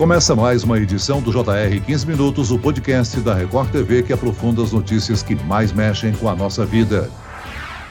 Começa mais uma edição do JR 15 Minutos, o podcast da Record TV que aprofunda as notícias que mais mexem com a nossa vida.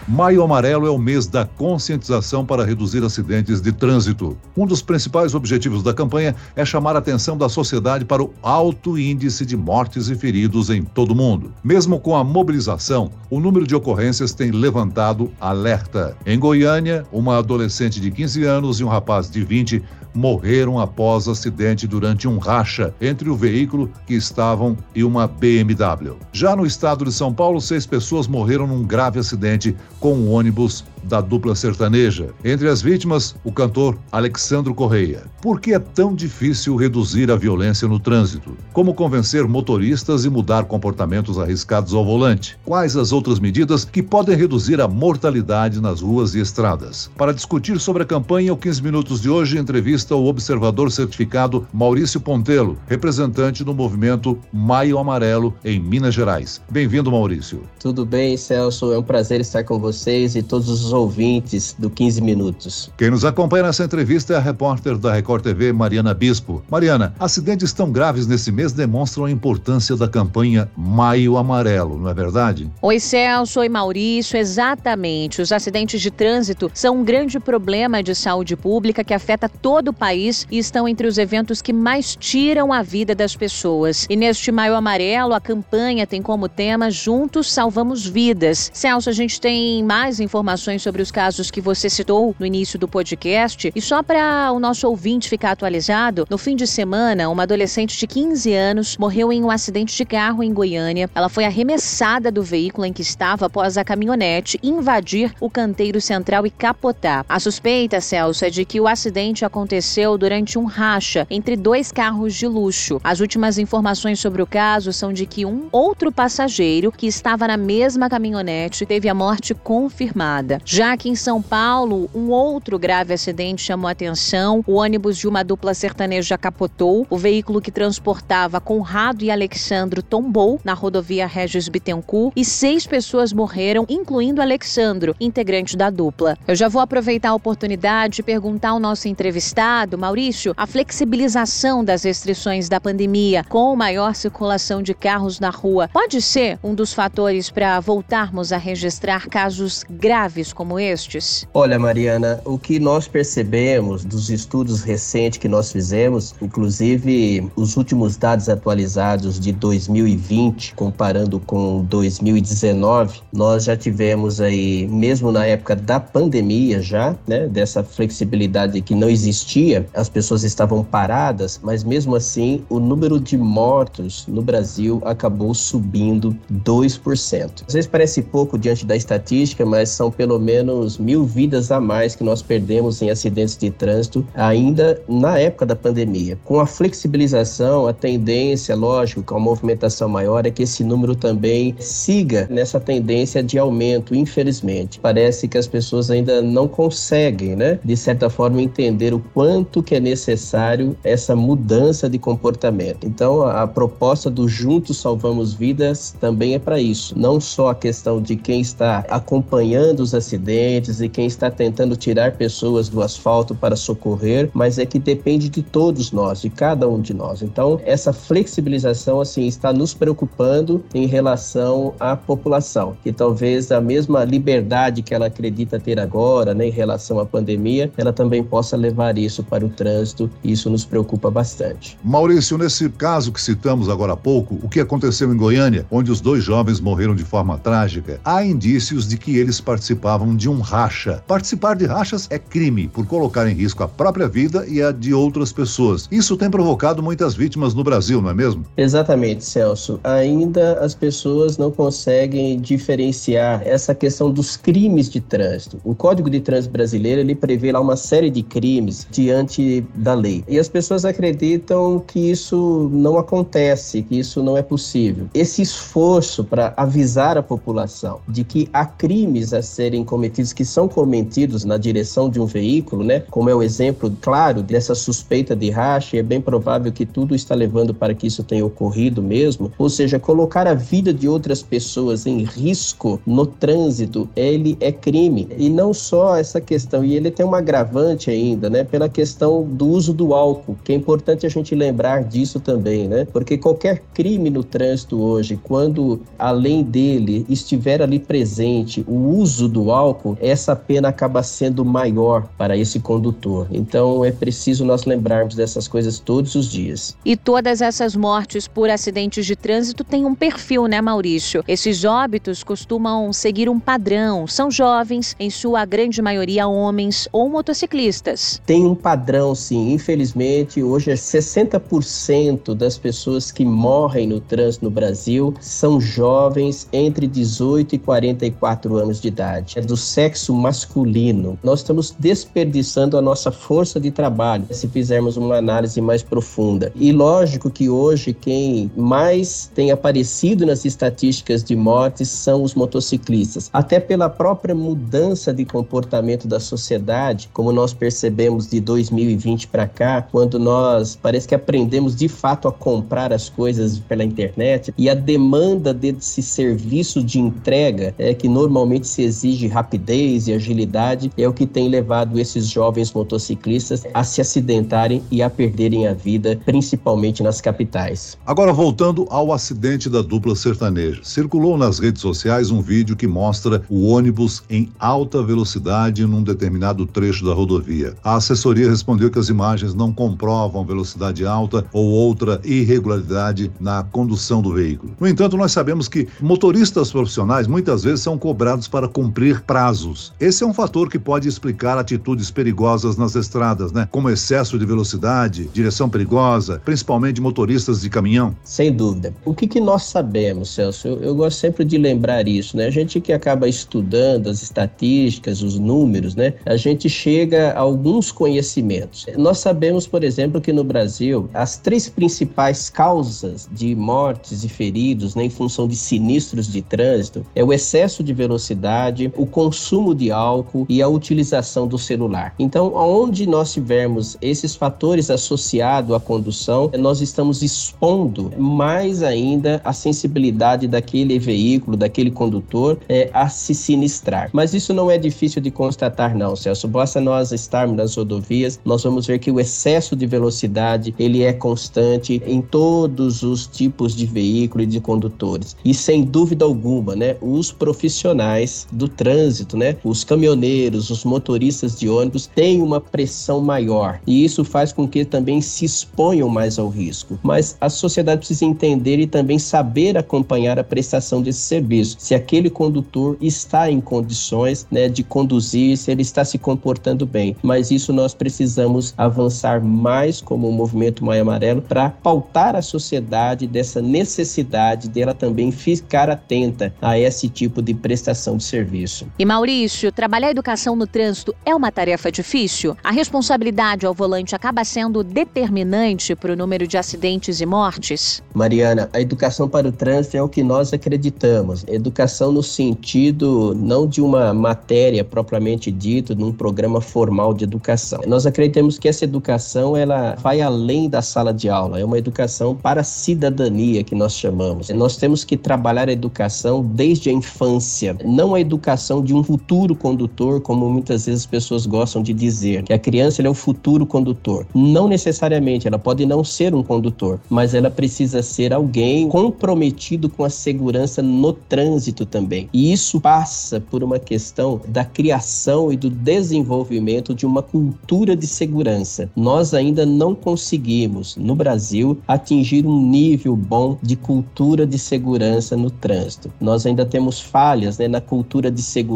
Maio Amarelo é o mês da conscientização para reduzir acidentes de trânsito. Um dos principais objetivos da campanha é chamar a atenção da sociedade para o alto índice de mortes e feridos em todo o mundo. Mesmo com a mobilização, o número de ocorrências tem levantado alerta. Em Goiânia, uma adolescente de 15 anos e um rapaz de 20 morreram após acidente durante um racha entre o veículo que estavam e uma BMW. Já no estado de São Paulo, seis pessoas morreram num grave acidente com um ônibus da dupla sertaneja. Entre as vítimas, o cantor Alexandro Correia. Por que é tão difícil reduzir a violência no trânsito? Como convencer motoristas e mudar comportamentos arriscados ao volante? Quais as outras medidas que podem reduzir a mortalidade nas ruas e estradas? Para discutir sobre a campanha, o 15 Minutos de hoje entrevista o observador certificado Maurício Pontelo, representante do movimento Maio Amarelo em Minas Gerais. Bem-vindo, Maurício. Tudo bem, Celso. É um prazer estar com vocês e todos os ouvintes do 15 Minutos. Quem nos acompanha nessa entrevista é a repórter da Record TV, Mariana Bispo. Mariana, acidentes tão graves nesse mês demonstram a importância da campanha Maio Amarelo, não é verdade? Oi, Celso. Oi, Maurício. Exatamente. Os acidentes de trânsito são um grande problema de saúde pública que afeta todo o país e estão entre os eventos que mais tiram a vida das pessoas. E neste Maio Amarelo, a campanha tem como tema Juntos Salvamos Vidas. Celso, a gente tem mais informações informações sobre os casos que você citou no início do podcast. E só para o nosso ouvinte ficar atualizado, no fim de semana, uma adolescente de 15 anos morreu em um acidente de carro em Goiânia. Ela foi arremessada do veículo em que estava após a caminhonete invadir o canteiro central e capotar. A suspeita, Celso, é de que o acidente aconteceu durante um racha entre dois carros de luxo. As últimas informações sobre o caso são de que um outro passageiro que estava na mesma caminhonete teve a morte confirmada. Já que em São Paulo, um outro grave acidente chamou atenção. O ônibus de uma dupla sertaneja capotou. O veículo que transportava Conrado e Alexandro tombou na rodovia Regis Bittencourt e seis pessoas morreram, incluindo Alexandro, integrante da dupla. Eu já vou aproveitar a oportunidade e perguntar ao nosso entrevistado, Maurício, a flexibilização das restrições da pandemia com maior circulação de carros na rua pode ser um dos fatores para voltarmos a registrar casos graves como estes? Olha, Mariana, o que nós percebemos dos estudos recentes que nós fizemos, inclusive os últimos dados atualizados de 2020, comparando com 2019, nós já tivemos aí, mesmo na época da pandemia já, né, dessa flexibilidade que não existia, as pessoas estavam paradas, mas mesmo assim o número de mortos no Brasil acabou subindo 2%. Às vezes parece pouco diante da estatística, mas são pelo menos menos mil vidas a mais que nós perdemos em acidentes de trânsito ainda na época da pandemia. Com a flexibilização, a tendência, lógico, com a movimentação maior, é que esse número também siga nessa tendência de aumento, infelizmente. Parece que as pessoas ainda não conseguem, né, de certa forma, entender o quanto que é necessário essa mudança de comportamento. Então, a, proposta do Juntos Salvamos Vidas também é para isso. Não só a questão de quem está acompanhando os acidentes, acidentes e quem está tentando tirar pessoas do asfalto para socorrer, mas é que depende de todos nós, de cada um de nós. Então, essa flexibilização assim está nos preocupando em relação à população, que talvez a mesma liberdade que ela acredita ter agora, né, em relação à pandemia, ela também possa levar isso para o trânsito, e isso nos preocupa bastante. Maurício, nesse caso que citamos agora há pouco, o que aconteceu em Goiânia, onde os dois jovens morreram de forma trágica, há indícios de que eles participavam de um racha. Participar de rachas é crime por colocar em risco a própria vida e a de outras pessoas. Isso tem provocado muitas vítimas no Brasil, não é mesmo? Exatamente, Celso. Ainda as pessoas não conseguem diferenciar essa questão dos crimes de trânsito. O Código de Trânsito brasileiro ele prevê lá uma série de crimes diante da lei. E as pessoas acreditam que isso não acontece, que isso não é possível. Esse esforço para avisar a população de que há crimes a serem cometidos cometidos que são cometidos na direção de um veículo, né? Como é o exemplo claro dessa suspeita de racha, e é bem provável que tudo está levando para que isso tenha ocorrido mesmo. Ou seja, colocar a vida de outras pessoas em risco no trânsito, ele é crime. E não só essa questão, e ele tem uma agravante ainda, né? Pela questão do uso do álcool, que é importante a gente lembrar disso também, né? Porque qualquer crime no trânsito hoje, quando além dele estiver ali presente o uso do álcool, essa pena acaba sendo maior para esse condutor. Então é preciso nós lembrarmos dessas coisas todos os dias. E todas essas mortes por acidentes de trânsito têm um perfil, né, Maurício? Esses óbitos costumam seguir um padrão. São jovens, em sua grande maioria homens ou motociclistas. Tem um padrão, sim. Infelizmente, hoje 60% das pessoas que morrem no trânsito no Brasil são jovens entre 18 e 44 anos de idade. Do sexo masculino. Nós estamos desperdiçando a nossa força de trabalho se fizermos uma análise mais profunda. E lógico que hoje quem mais tem aparecido nas estatísticas de mortes são os motociclistas. Até pela própria mudança de comportamento da sociedade, como nós percebemos de 2020 para cá, quando nós parece que aprendemos de fato a comprar as coisas pela internet e a demanda desse serviço de entrega é que normalmente se exige rapidez e agilidade é o que tem levado esses jovens motociclistas a se acidentarem e a perderem a vida, principalmente nas capitais. Agora voltando ao acidente da dupla sertaneja. Circulou nas redes sociais um vídeo que mostra o ônibus em alta velocidade num determinado trecho da rodovia. A assessoria respondeu que as imagens não comprovam velocidade alta ou outra irregularidade na condução do veículo. No entanto, nós sabemos que motoristas profissionais muitas vezes são cobrados para cumprir prazos. Esse é um fator que pode explicar atitudes perigosas nas estradas, né? Como excesso de velocidade, direção perigosa, principalmente motoristas de caminhão. Sem dúvida. O que, que nós sabemos, Celso? Eu, eu gosto sempre de lembrar isso, né? A gente que acaba estudando as estatísticas, os números, né? A gente chega a alguns conhecimentos. Nós sabemos, por exemplo, que no Brasil as três principais causas de mortes e feridos, né, em função de sinistros de trânsito, é o excesso de velocidade, o consumo de álcool e a utilização do celular. Então, aonde nós tivermos esses fatores associados à condução, nós estamos expondo mais ainda a sensibilidade daquele veículo, daquele condutor é, a se sinistrar. Mas isso não é difícil de constatar, não, Celso. Basta nós estarmos nas rodovias, nós vamos ver que o excesso de velocidade ele é constante em todos os tipos de veículo e de condutores. E sem dúvida alguma, né, os profissionais do trânsito, né, os caminhoneiros, os motoristas de ônibus têm uma pressão maior e isso faz com que também se exponham mais ao risco. Mas a sociedade precisa entender e também saber acompanhar a prestação desse serviço. Se aquele condutor está em condições, né, de conduzir, se ele está se comportando bem. Mas isso nós precisamos avançar mais como o movimento Maio Amarelo para pautar a sociedade dessa necessidade dela também ficar atenta a esse tipo de prestação de serviço. E Maurício, trabalhar a educação no trânsito é uma tarefa difícil? A responsabilidade ao volante acaba sendo determinante para o número de acidentes e mortes? Mariana, a educação para o trânsito é o que nós acreditamos. Educação no sentido não de uma matéria propriamente dita, num programa formal de educação. Nós acreditamos que essa educação ela vai além da sala de aula, é uma educação para a cidadania que nós chamamos. Nós temos que trabalhar a educação desde a infância, não a educação de um futuro condutor, como muitas vezes as pessoas gostam de dizer, que a criança é o futuro condutor. Não necessariamente, ela pode não ser um condutor, mas ela precisa ser alguém comprometido com a segurança no trânsito também. E isso passa por uma questão da criação e do desenvolvimento de uma cultura de segurança. Nós ainda não conseguimos, no Brasil, atingir um nível bom de cultura de segurança no trânsito. Nós ainda temos falhas né, na cultura de segurança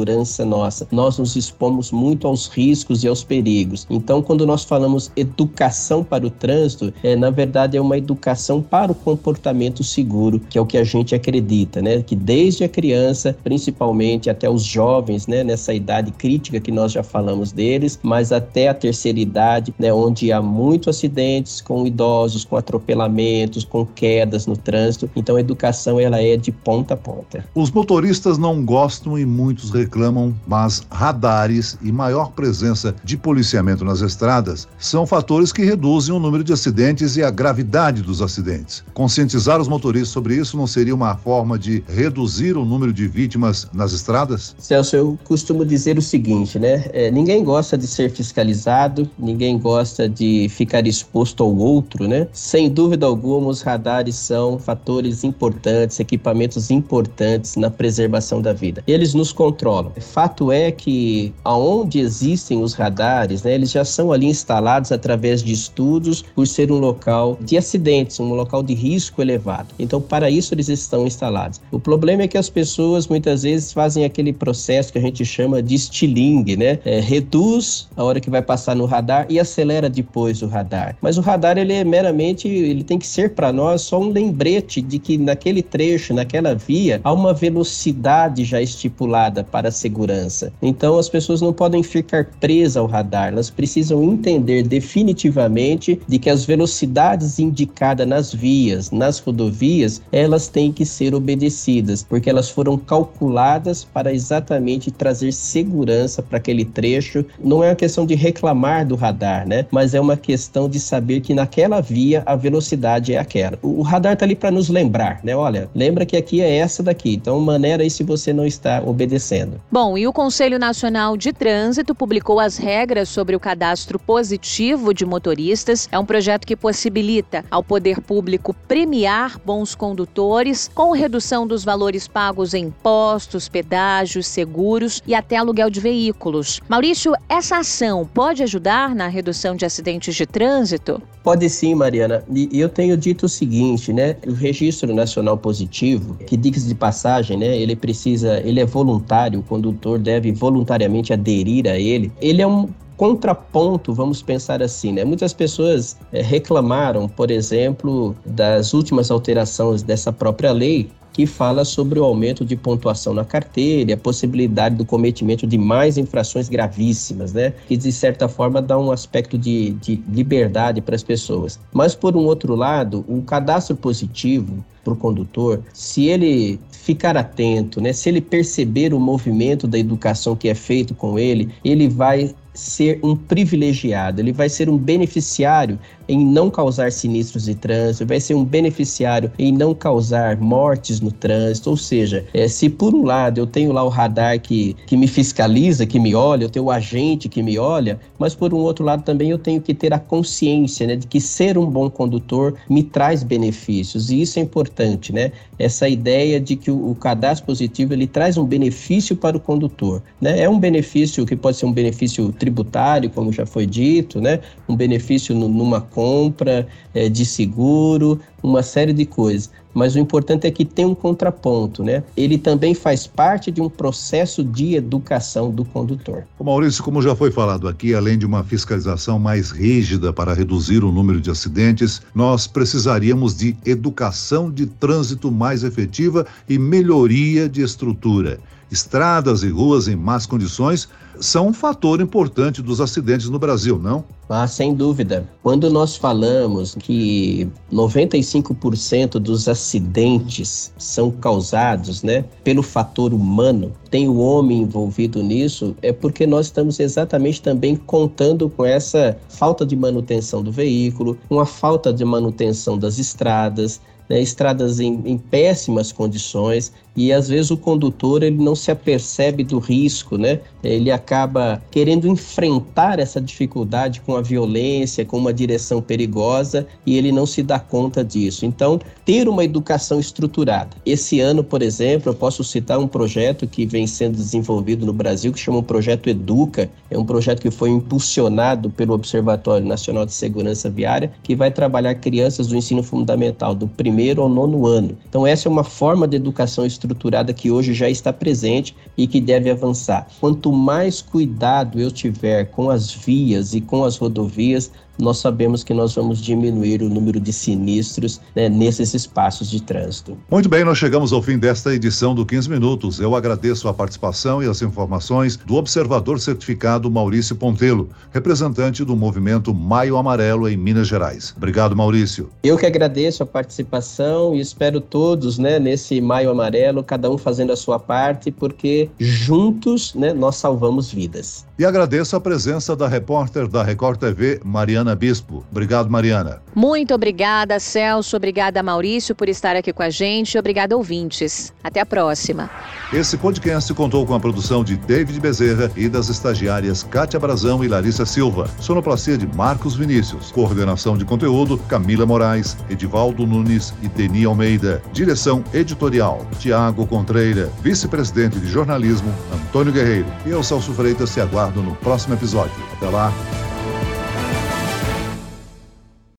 nossa. Nós nos expomos muito aos riscos e aos perigos. Então, quando nós falamos educação para o trânsito, é, na verdade é uma educação para o comportamento seguro, que é o que a gente acredita, né? Que desde a criança, principalmente até os jovens, né, nessa idade crítica que nós já falamos deles, mas até a terceira idade, né, onde há muitos acidentes com idosos, com atropelamentos, com quedas no trânsito. Então a educação ela é de ponta a ponta. Os motoristas não gostam e muitos reclamam, mas radares e maior presença de policiamento nas estradas são fatores que reduzem o número de acidentes e a gravidade dos acidentes. Conscientizar os motoristas sobre isso não seria uma forma de reduzir o número de vítimas nas estradas? Celso, eu costumo dizer o seguinte, né? É, ninguém gosta de ser fiscalizado, ninguém gosta de ficar exposto ao outro, né? Sem dúvida alguma, os radares são fatores importantes, equipamentos importantes na preservação da vida. Eles nos controlam. Fato é que aonde existem os radares, né, eles já são ali instalados através de estudos por ser um local de acidentes, um local de risco elevado. Então, para isso eles estão instalados. O problema é que as pessoas muitas vezes fazem aquele processo que a gente chama de estilingue, né? É, reduz a hora que vai passar no radar e acelera depois o radar. Mas o radar ele é meramente, ele tem que ser para nós só um lembrete de que naquele trecho, naquela via, há uma velocidade já estipulada para a segurança. Então as pessoas não podem ficar presas ao radar, elas precisam entender definitivamente de que as velocidades indicadas nas vias, nas rodovias, elas têm que ser obedecidas, porque elas foram calculadas para exatamente trazer segurança para aquele trecho. Não é uma questão de reclamar do radar, né? Mas é uma questão de saber que naquela via a velocidade é aquela. O, radar está ali para nos lembrar, né? Olha, lembra que aqui é essa daqui. Então maneira aí se você não está obedecendo. Bom, e o Conselho Nacional de Trânsito publicou as regras sobre o cadastro positivo de motoristas. É um projeto que possibilita ao poder público premiar bons condutores com redução dos valores pagos em impostos, pedágios, seguros e até aluguel de veículos. Maurício, essa ação pode ajudar na redução de acidentes de trânsito? Pode sim, Mariana. E eu tenho dito o seguinte, né? O registro nacional positivo, que diga de passagem, né? Ele precisa, ele é voluntário, o condutor deve voluntariamente aderir a ele. Ele é um contraponto, vamos pensar assim, né? Muitas pessoas é, reclamaram, por exemplo, das últimas alterações dessa própria lei, que fala sobre o aumento de pontuação na carteira a possibilidade do cometimento de mais infrações gravíssimas, né? Que de certa forma dá um aspecto de, de liberdade para as pessoas. Mas por um outro lado, o cadastro positivo para o condutor, se ele ficar atento, né? Se ele perceber o movimento da educação que é feito com ele, ele vai ser um privilegiado, ele vai ser um beneficiário em não causar sinistros de trânsito, vai ser um beneficiário em não causar mortes no trânsito. Ou seja, é, se por um lado eu tenho lá o radar que, que me fiscaliza, que me olha, eu tenho o agente que me olha, mas por um outro lado também eu tenho que ter a consciência né, de que ser um bom condutor me traz benefícios, e isso é importante, né? Essa ideia de que o, o cadastro positivo ele traz um benefício para o condutor, né? É um benefício que pode ser um benefício tributário, como já foi dito, né? Um benefício numa compra é, de seguro, uma série de coisas. Mas o importante é que tem um contraponto, né? Ele também faz parte de um processo de educação do condutor. O Maurício, como já foi falado aqui, além de uma fiscalização mais rígida para reduzir o número de acidentes, nós precisaríamos de educação de trânsito mais efetiva e melhoria de estrutura. Estradas e ruas em más condições são um fator importante dos acidentes no Brasil, não? Ah, sem dúvida. Quando nós falamos que 95% dos acidentes são causados, né, pelo fator humano, tem o homem envolvido nisso, é porque nós estamos exatamente também contando com essa falta de manutenção do veículo, com a falta de manutenção das estradas, né, estradas em, em, péssimas condições e às vezes o condutor ele não se apercebe do risco, né? Ele acaba querendo enfrentar essa dificuldade com a violência, com uma direção perigosa e ele não se dá conta disso. Então, ter uma educação estruturada. Esse ano, por exemplo, eu posso citar um projeto que vem sendo desenvolvido no Brasil que chama o Projeto Educa. É um projeto que foi impulsionado pelo Observatório Nacional de Segurança Viária, que vai trabalhar crianças do ensino fundamental do primeiro primeiro ao nono ano. Então, essa é uma forma de educação estruturada que hoje já está presente e que deve avançar. Quanto mais cuidado eu tiver com as vias e com as rodovias, nós sabemos que nós vamos diminuir o número de sinistros né, nesses espaços de trânsito. Muito bem, nós chegamos ao fim desta edição do 15 Minutos. Eu agradeço a participação e as informações do observador certificado Maurício Pontelo, representante do movimento Maio Amarelo em Minas Gerais. Obrigado, Maurício. Eu que agradeço a participação e espero todos, né, nesse Maio Amarelo, cada um fazendo a sua parte, porque juntos, né, nós salvamos vidas. E agradeço a presença da repórter da Record TV, Mariana Bispo. Obrigado, Mariana. Muito obrigada, Celso. Obrigada, Maurício, por estar aqui com a gente. Obrigada, ouvintes. Até a próxima. Esse podcast contou com a produção de David Bezerra e das estagiárias Kátia Brazão e Larissa Silva. Sonoplastia de Marcos Vinícius. Coordenação de conteúdo, Camila Moraes, Edivaldo Nunes e Deni Almeida. Direção editorial, Tiago Contreira. Vice-presidente de jornalismo, Antônio Guerreiro. E eu, Celso Freitas, se no próximo episódio. Até lá.